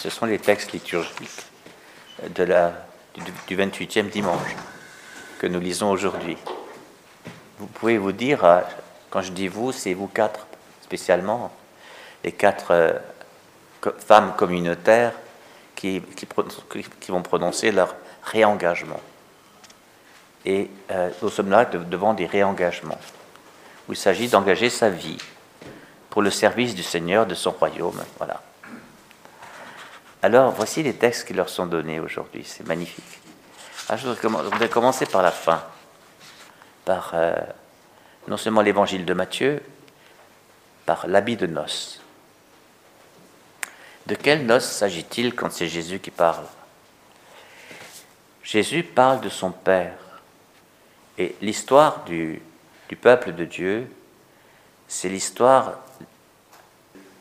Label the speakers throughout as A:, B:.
A: ce sont les textes liturgiques la, du, 28e dimanche que nous lisons aujourd'hui. Vous pouvez vous dire, euh, quand je dis vous, c'est vous quatre spécialement, les quatre euh, femmes communautaires qui, qui, vont prononcer leur réengagement. Et euh, nous sommes là devant des réengagements, où il s'agit d'engager sa vie pour le service du Seigneur, de son royaume. Voilà. Alors, voici les textes qui leur sont donnés aujourd'hui. C'est magnifique. Ah, je voudrais commencer par la fin, par euh, non seulement l'évangile de Matthieu, par l'habit de noces. De quelles noces s'agit-il quand c'est Jésus qui parle? Jésus parle de son Père. Et l'histoire du peuple de Dieu, c'est l'histoire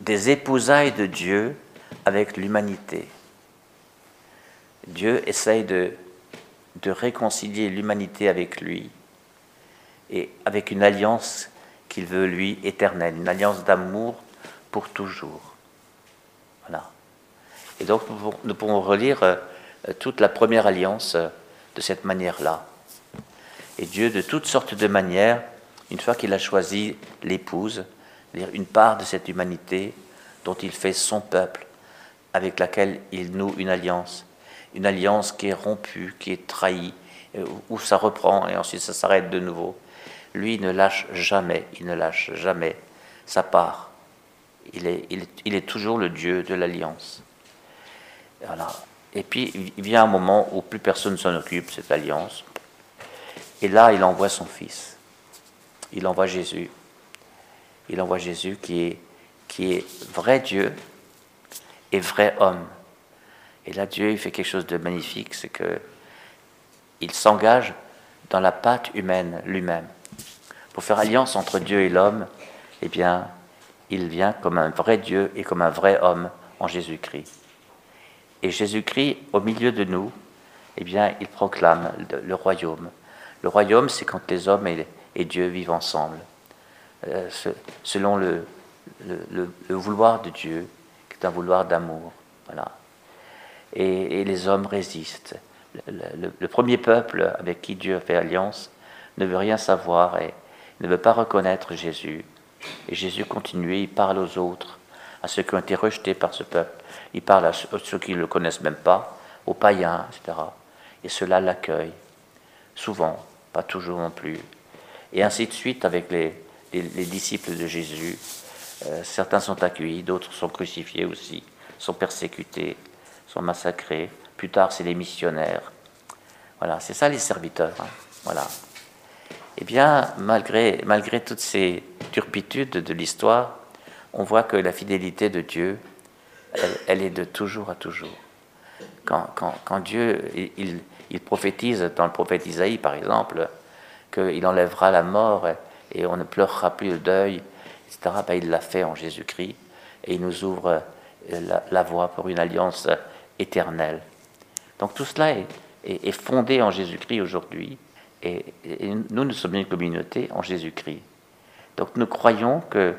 A: des épousailles de Dieu avec l'humanité. Dieu essaye de, de réconcilier l'humanité avec lui et avec une alliance qu'il veut lui éternelle, une alliance d'amour pour toujours. Voilà. Et donc nous pouvons relire euh, toute la première alliance euh, de cette manière-là. Et Dieu, de toutes sortes de manières, une fois qu'il a choisi l'épouse, une part de cette humanité dont il fait son peuple, avec laquelle il noue une alliance, une alliance qui est rompue, qui est trahie, euh, où ça reprend et ensuite ça s'arrête de nouveau. Lui ne lâche jamais, il ne lâche jamais sa part. Il est, toujours le Dieu de l'alliance. Voilà. Et puis il vient un moment où plus personne s'en occupe, cette alliance. Et là, il envoie son Fils. Il envoie Jésus. Il envoie Jésus qui est vrai Dieu, et vrai homme. Et là, Dieu, il fait quelque chose de magnifique, c'est que il s'engage dans la pâte humaine lui-même. Pour faire alliance entre Dieu et l'homme, eh bien, il vient comme un vrai Dieu et comme un vrai homme en Jésus-Christ. Et Jésus-Christ, au milieu de nous, eh bien, il proclame le, royaume. Le royaume, c'est quand les hommes et, Dieu vivent ensemble, euh, selon le, le vouloir de Dieu d'un vouloir d'amour. Voilà. Et, les hommes résistent. Le, premier peuple avec qui Dieu fait alliance ne veut rien savoir et ne veut pas reconnaître Jésus. Et Jésus continue, il parle aux autres, à ceux qui ont été rejetés par ce peuple. Il parle à ceux qui ne le connaissent même pas, aux païens, etc. Et ceux-là l'accueillent. Souvent, pas toujours non plus. Et ainsi de suite avec les disciples de Jésus. Euh, certains sont accueillis, d'autres sont crucifiés aussi, sont persécutés, sont massacrés. Plus tard, c'est les missionnaires. Voilà, c'est ça les serviteurs. Hein. Voilà. Eh bien, malgré, malgré toutes ces turpitudes de l'histoire, on voit que la fidélité de Dieu, elle, est de toujours à toujours. Quand, quand, quand Dieu, il, il, prophétise, dans le prophète Isaïe par exemple, qu'il enlèvera la mort et on ne pleurera plus le deuil, ben, il l'a fait en Jésus-Christ et il nous ouvre euh, la, voie pour une alliance éternelle. Donc tout cela est, fondé en Jésus-Christ aujourd'hui et, nous, nous sommes une communauté en Jésus-Christ. Donc nous croyons que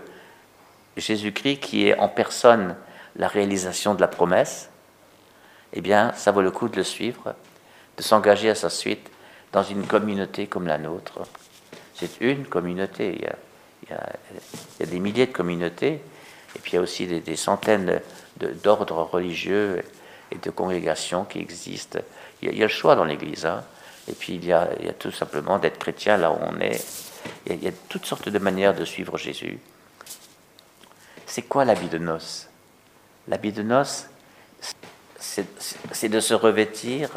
A: Jésus-Christ, qui est en personne la réalisation de la promesse, eh bien, ça vaut le coup de le suivre, de s'engager à sa suite dans une communauté comme la nôtre. C'est une communauté. Il y, a, des milliers de communautés, et puis il y a aussi des, centaines d'ordres religieux et de congrégations qui existent. Il y a, le choix dans l'Église, hein. et puis il y, a, tout simplement d'être chrétien là où on est. Il y, a, toutes sortes de manières de suivre Jésus. C'est quoi l'habit de noces L'habit de noces, c'est de se revêtir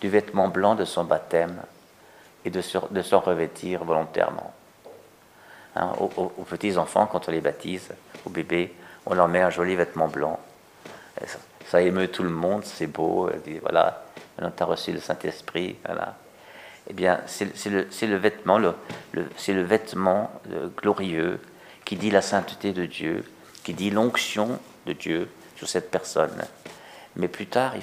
A: du vêtement blanc de son baptême et de s'en revêtir volontairement. Hein, aux, petits enfants, quand on les baptise, aux bébés, on leur met un joli vêtement blanc. Ça, émeut tout le monde, c'est beau. Dit, voilà, maintenant tu as reçu le Saint-Esprit. Voilà. Eh bien, c'est le, vêtement, c'est le vêtement euh, glorieux qui dit la sainteté de Dieu, qui dit l'onction de Dieu sur cette personne. Mais plus tard, il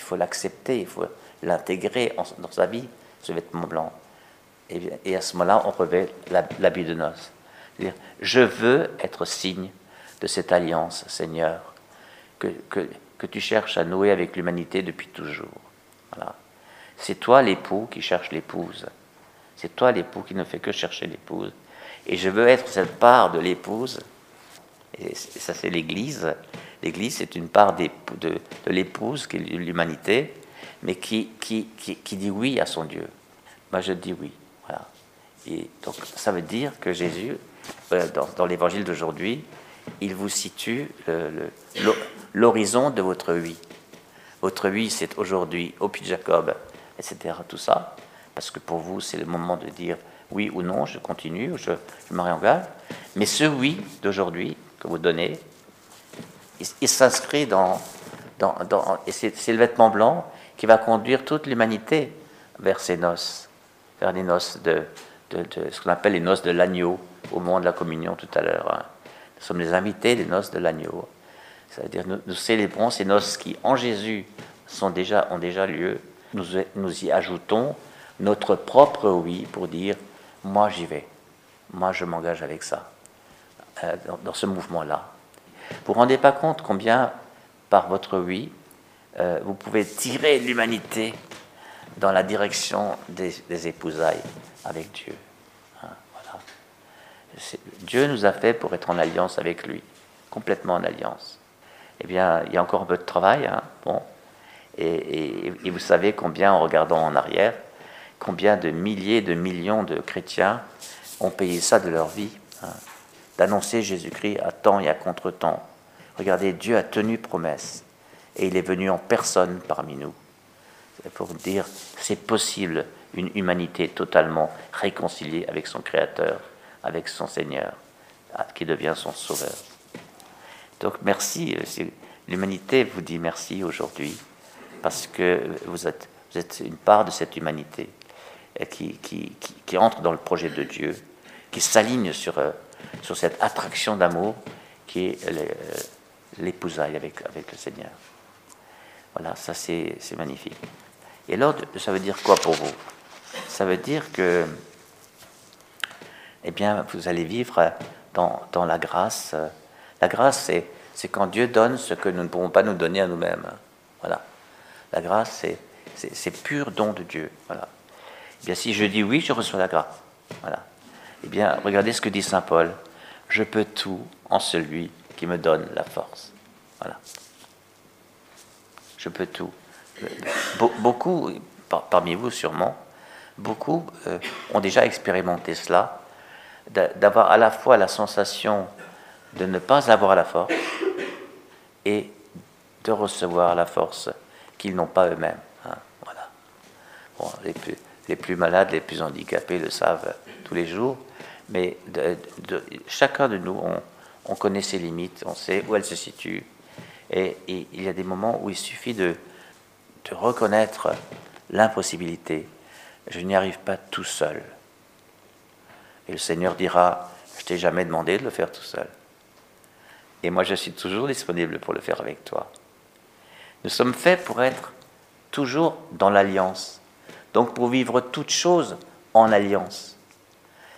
A: faut l'accepter, il faut l'intégrer dans sa vie, ce vêtement blanc. Et, à ce moment-là, on revêt l'habit de noces. Je veux être signe de cette alliance, Seigneur, que, que, que tu cherches à nouer avec l'humanité depuis toujours. Voilà. C'est toi l'époux qui cherche l'épouse. C'est toi l'époux qui ne fait que chercher l'épouse. Et je veux être cette part de l'épouse. Et ça, c'est l'Église. L'Église, c'est une part de, de l'épouse, qui est l'humanité, mais qui, qui, qui, dit oui à son Dieu. Moi, je dis oui. Et donc, ça veut dire que Jésus, euh, dans, l'évangile d'aujourd'hui, il vous situe l'horizon de votre oui. Votre oui, c'est aujourd'hui au Puy Jacob, etc. Tout ça, parce que pour vous, c'est le moment de dire oui ou non, je continue, je, je me réengage. Mais ce oui d'aujourd'hui que vous donnez, il, s'inscrit dans, dans, et c'est le vêtement blanc qui va conduire toute l'humanité vers ces noces, vers les noces de, ce qu'on appelle les noces de l'agneau au moment de la communion tout à l'heure. Hein. Nous sommes les invités des noces de l'agneau. C'est-à-dire nous, nous, célébrons ces noces qui, en Jésus, sont déjà, ont déjà lieu. Nous, nous y ajoutons notre propre oui pour dire moi j'y vais, moi je m'engage avec ça, euh, dans, ce mouvement-là. Vous ne vous rendez pas compte combien, par votre oui, euh, vous pouvez tirer l'humanité dans la direction des, épousailles avec Dieu. Hein, Dieu nous a fait pour être en alliance avec lui, complètement en alliance. Eh bien, il y a encore un peu de travail, hein, bon. Et, vous savez combien, en regardant en arrière, combien de milliers, de millions de chrétiens ont payé ça de leur vie, hein, d'annoncer Jésus-Christ à temps et à contre-temps. Regardez, Dieu a tenu promesse et il est venu en personne parmi nous pour dire c'est possible une humanité totalement réconciliée avec son Créateur, avec son Seigneur, ah, qui devient son Sauveur. Donc merci, euh, l'humanité vous dit merci aujourd'hui parce que vous êtes, une part de cette humanité qui, qui, entre dans le projet de Dieu, qui s'aligne sur, euh, sur cette attraction d'amour qui est euh, l'épousaille avec, avec le Seigneur. Voilà, ça c'est magnifique. Et alors, ça veut dire quoi pour vous? Ça veut dire que, eh bien, vous allez vivre dans, dans la grâce. La grâce, c'est quand Dieu donne ce que nous ne pouvons pas nous donner à nous-mêmes. Voilà. La grâce, c'est pur don de Dieu. Voilà. Eh bien, si je dis oui, je reçois la grâce. Voilà. Eh bien, regardez ce que dit saint Paul. Je peux tout en celui qui me donne la force. Voilà. Je peux tout. Beaucoup, parmi vous sûrement, beaucoup euh, ont déjà expérimenté cela, d'avoir à la fois la sensation de ne pas avoir la force et de recevoir la force qu'ils n'ont pas eux-mêmes. Hein, voilà. Bon, les plus, malades, les plus handicapés le savent tous les jours, mais chacun de nous, on, connaît ses limites, on sait où elles se situent, et, il y a des moments où il suffit de, de reconnaître l'impossibilité. Je n'y arrive pas tout seul. Et le Seigneur dira, je t'ai jamais demandé de le faire tout seul. Et moi, je suis toujours disponible pour le faire avec toi. Nous sommes faits pour être toujours dans l'alliance. Donc pour vivre toute chose en alliance.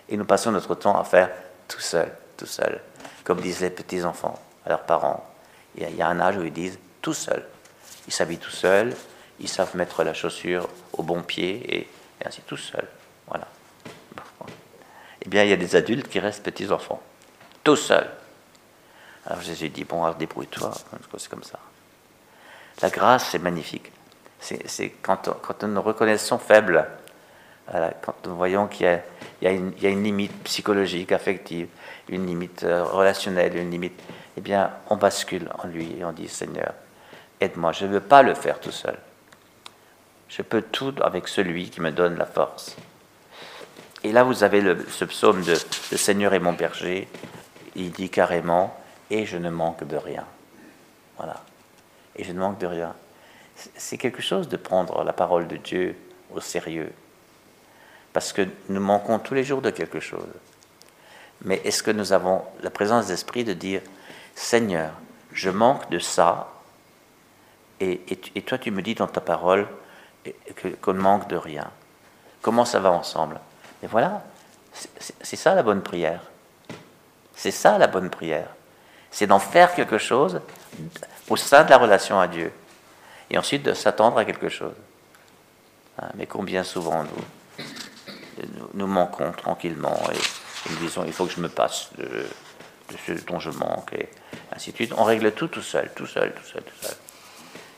A: Et nous passons notre temps à faire tout seul, tout seul, comme disent les petits-enfants à leurs parents. Il y a un âge où ils disent tout seul. Ils s'habillent tout seuls, ils savent mettre la chaussure au bon pied et, ainsi tout seul. Voilà. Eh bien, il y a des adultes qui restent petits-enfants, tout seuls. Alors Jésus dit, bon, débrouille-toi, c'est comme ça. La grâce, c'est magnifique c'est quand, quand, nous nous reconnaissons faibles, quand nous voyons qu'il y, a une limite psychologique, affective, une limite euh, relationnelle, une limite, eh bien, on bascule en lui et on dit Seigneur, aide-moi, je ne veux pas le faire tout seul. Je peux tout avec celui qui me donne la force. Et là, vous avez le, ce psaume de Le Seigneur est mon berger. Il dit carrément Et je ne manque de rien. Voilà. Et je ne manque de rien c'est quelque chose de prendre la parole de Dieu au sérieux. Parce que nous manquons tous les jours de quelque chose. Mais est-ce que nous avons la présence d'esprit de dire, Seigneur, je manque de ça, et, toi tu me dis dans ta parole qu'on ne manque de rien. Comment ça va ensemble? Et voilà, c'est ça la bonne prière. C'est ça la bonne prière. C'est d'en faire quelque chose au sein de la relation à Dieu, et ensuite de s'attendre à quelque chose. Hein, mais combien souvent nous, nous, manquons tranquillement et, nous disons il faut que je me passe de, ce dont je manque, et ainsi de suite. On règle tout tout seul, tout seul, tout seul, tout seul.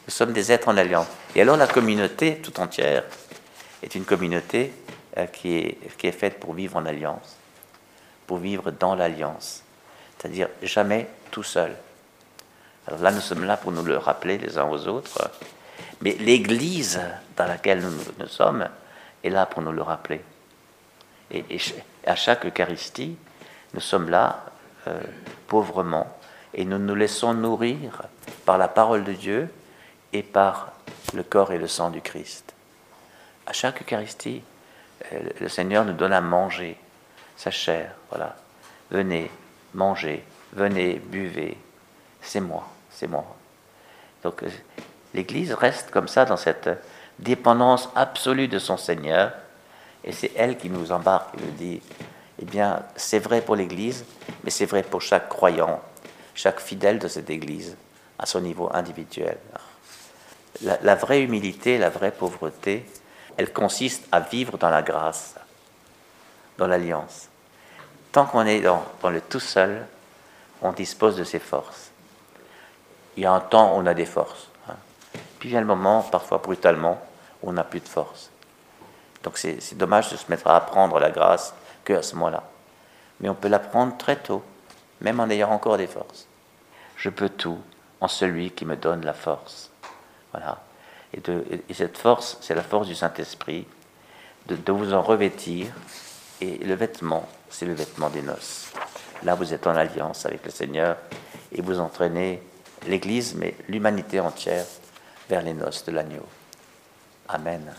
A: Nous sommes des êtres en alliance. Et alors la communauté tout entière est une communauté euh, qui, est, faite pour vivre en alliance, pour vivre dans l'alliance, c'est-à-dire jamais tout seul. Alors là, nous sommes là pour nous le rappeler les uns aux autres, mais l'Église dans laquelle nous, sommes est là pour nous le rappeler. Et, à chaque Eucharistie, nous sommes là euh, pauvrement et nous nous laissons nourrir par la parole de Dieu et par le corps et le sang du Christ. À chaque Eucharistie, euh, le Seigneur nous donne à manger sa chair. Voilà. Venez, mangez, venez, buvez. C'est moi, c'est moi. Donc euh, l'Église reste comme ça dans cette dépendance absolue de son Seigneur. Et c'est elle qui nous embarque et nous dit, eh bien, c'est vrai pour l'Église, mais c'est vrai pour chaque croyant, chaque fidèle de cette Église, à son niveau individuel. La, vraie humilité, la vraie pauvreté, elle consiste à vivre dans la grâce, dans l'alliance. Tant qu'on est dans, le tout seul, on dispose de ses forces. Il y a un temps où on a des forces. Hein. Puis vient le moment, parfois brutalement, où on n'a plus de force. Donc c'est dommage de se mettre à apprendre la grâce qu'à ce moment-là. Mais on peut l'apprendre très tôt, même en ayant encore des forces. Je peux tout en celui qui me donne la force. Et, cette force, c'est la force du Saint-Esprit, de, vous en revêtir. Et le vêtement, c'est le vêtement des noces. Là, vous êtes en alliance avec le Seigneur et vous entraînez l'Église, mais l'humanité entière, vers les noces de l'agneau. Amen.